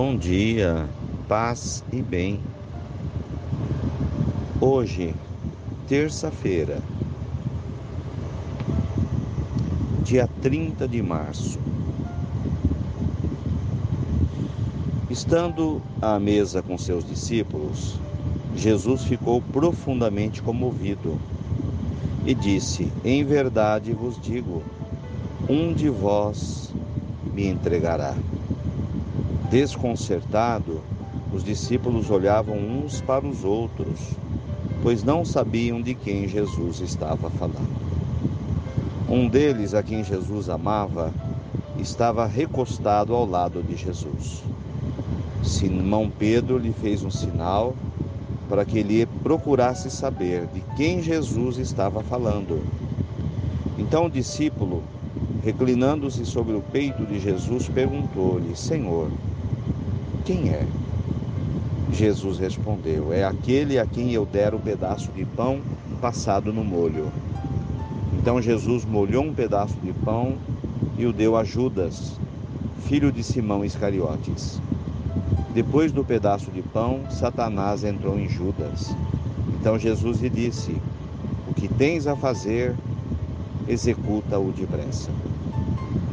Bom dia, paz e bem. Hoje, terça-feira, dia 30 de março. Estando à mesa com seus discípulos, Jesus ficou profundamente comovido e disse: Em verdade vos digo, um de vós me entregará. Desconcertado, os discípulos olhavam uns para os outros, pois não sabiam de quem Jesus estava falando. Um deles, a quem Jesus amava, estava recostado ao lado de Jesus. Simão Pedro lhe fez um sinal para que ele procurasse saber de quem Jesus estava falando. Então o discípulo, reclinando-se sobre o peito de Jesus, perguntou-lhe: Senhor, quem é? Jesus respondeu: É aquele a quem eu der o pedaço de pão passado no molho. Então Jesus molhou um pedaço de pão e o deu a Judas, filho de Simão Iscariotes. Depois do pedaço de pão, Satanás entrou em Judas. Então Jesus lhe disse: O que tens a fazer, executa-o depressa.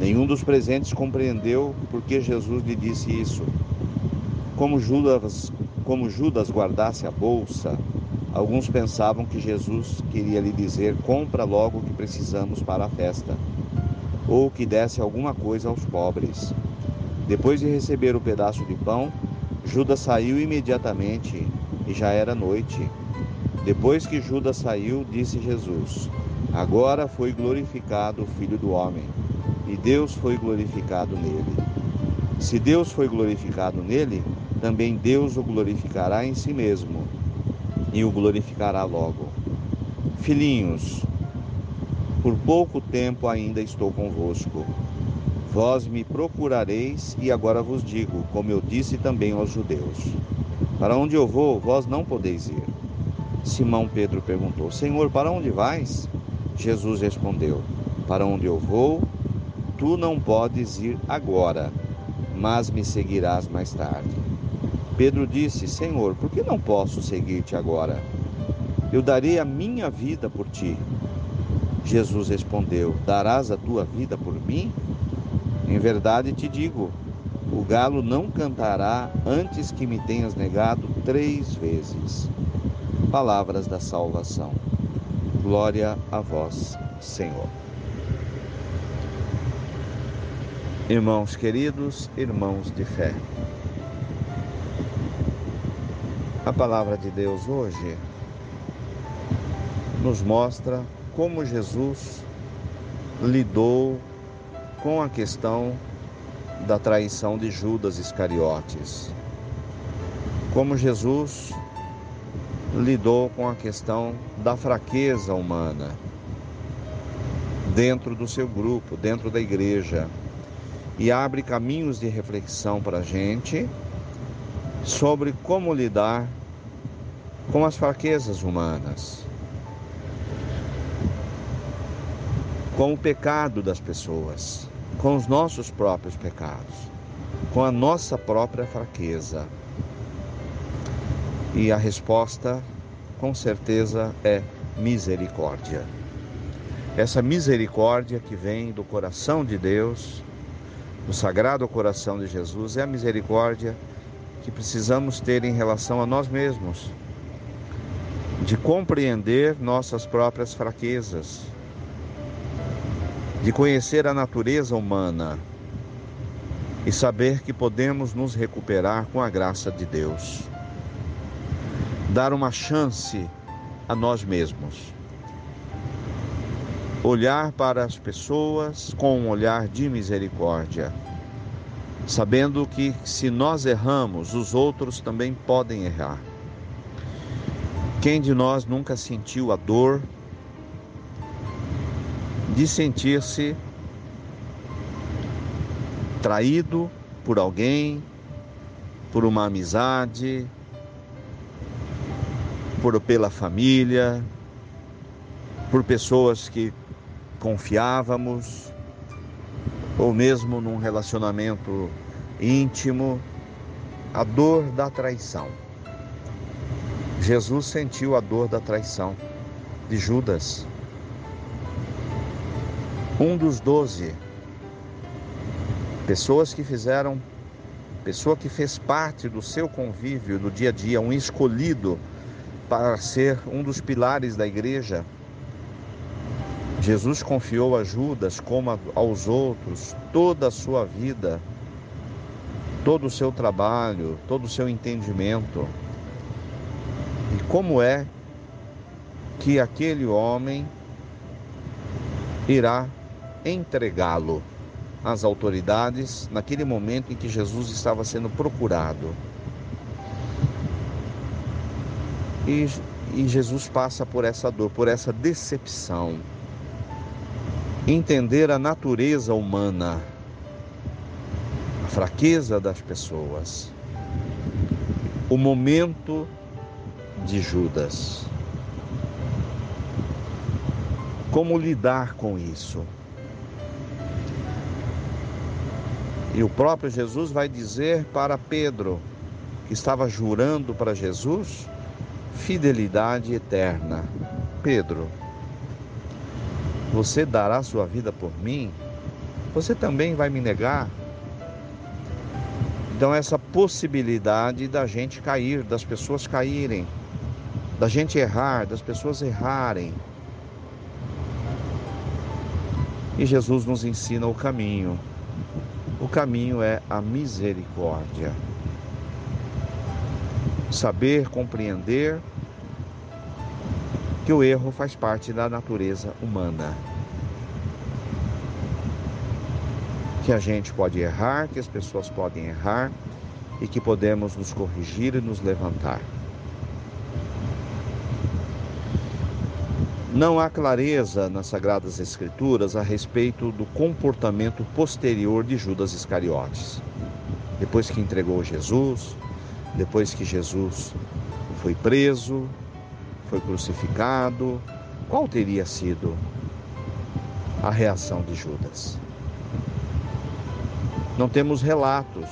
Nenhum dos presentes compreendeu por que Jesus lhe disse isso. Como Judas, como Judas guardasse a bolsa, alguns pensavam que Jesus queria lhe dizer: compra logo o que precisamos para a festa, ou que desse alguma coisa aos pobres. Depois de receber o pedaço de pão, Judas saiu imediatamente e já era noite. Depois que Judas saiu, disse Jesus: Agora foi glorificado o Filho do Homem, e Deus foi glorificado nele. Se Deus foi glorificado nele, também Deus o glorificará em si mesmo e o glorificará logo. Filhinhos, por pouco tempo ainda estou convosco. Vós me procurareis e agora vos digo, como eu disse também aos judeus: Para onde eu vou, vós não podeis ir. Simão Pedro perguntou: Senhor, para onde vais? Jesus respondeu: Para onde eu vou, tu não podes ir agora, mas me seguirás mais tarde. Pedro disse: Senhor, por que não posso seguir-te agora? Eu darei a minha vida por ti. Jesus respondeu: Darás a tua vida por mim? Em verdade te digo: o galo não cantará antes que me tenhas negado três vezes. Palavras da salvação. Glória a vós, Senhor. Irmãos queridos, irmãos de fé. A palavra de Deus hoje nos mostra como Jesus lidou com a questão da traição de Judas Iscariotes. Como Jesus lidou com a questão da fraqueza humana dentro do seu grupo, dentro da igreja, e abre caminhos de reflexão para a gente sobre como lidar com as fraquezas humanas, com o pecado das pessoas, com os nossos próprios pecados, com a nossa própria fraqueza. E a resposta, com certeza, é misericórdia. Essa misericórdia que vem do coração de Deus, do sagrado coração de Jesus, é a misericórdia que precisamos ter em relação a nós mesmos de compreender nossas próprias fraquezas, de conhecer a natureza humana e saber que podemos nos recuperar com a graça de Deus. Dar uma chance a nós mesmos. Olhar para as pessoas com um olhar de misericórdia, sabendo que se nós erramos, os outros também podem errar. Quem de nós nunca sentiu a dor de sentir-se traído por alguém, por uma amizade, por pela família, por pessoas que confiávamos, ou mesmo num relacionamento íntimo, a dor da traição. Jesus sentiu a dor da traição de Judas, um dos doze, pessoas que fizeram, pessoa que fez parte do seu convívio do dia a dia, um escolhido para ser um dos pilares da igreja. Jesus confiou a Judas, como aos outros, toda a sua vida, todo o seu trabalho, todo o seu entendimento. E como é que aquele homem irá entregá-lo às autoridades naquele momento em que Jesus estava sendo procurado? E, e Jesus passa por essa dor, por essa decepção. Entender a natureza humana, a fraqueza das pessoas, o momento de Judas. Como lidar com isso? E o próprio Jesus vai dizer para Pedro, que estava jurando para Jesus, fidelidade eterna. Pedro, você dará sua vida por mim? Você também vai me negar? Então, essa possibilidade da gente cair, das pessoas caírem, da gente errar, das pessoas errarem. E Jesus nos ensina o caminho. O caminho é a misericórdia saber compreender que o erro faz parte da natureza humana. Que a gente pode errar, que as pessoas podem errar e que podemos nos corrigir e nos levantar. Não há clareza nas Sagradas Escrituras a respeito do comportamento posterior de Judas Iscariotes. Depois que entregou Jesus, depois que Jesus foi preso, foi crucificado, qual teria sido a reação de Judas? Não temos relatos,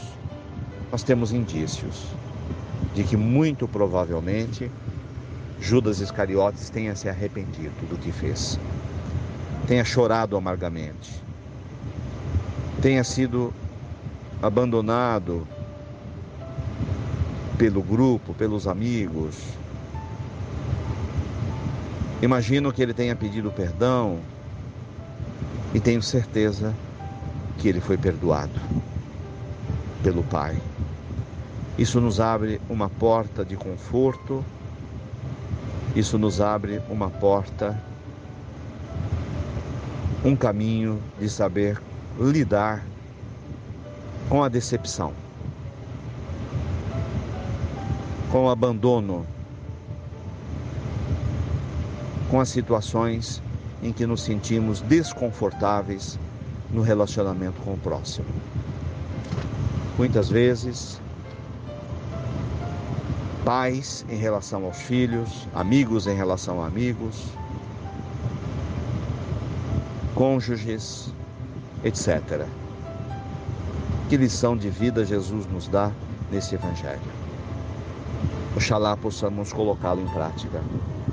mas temos indícios de que muito provavelmente Judas Iscariotes tenha se arrependido do que fez, tenha chorado amargamente, tenha sido abandonado pelo grupo, pelos amigos. Imagino que ele tenha pedido perdão e tenho certeza que ele foi perdoado pelo Pai. Isso nos abre uma porta de conforto, isso nos abre uma porta, um caminho de saber lidar com a decepção com o abandono, com as situações em que nos sentimos desconfortáveis no relacionamento com o próximo. Muitas vezes, pais em relação aos filhos, amigos em relação a amigos, cônjuges, etc. Que lição de vida Jesus nos dá nesse Evangelho? Oxalá possamos colocá-lo em prática.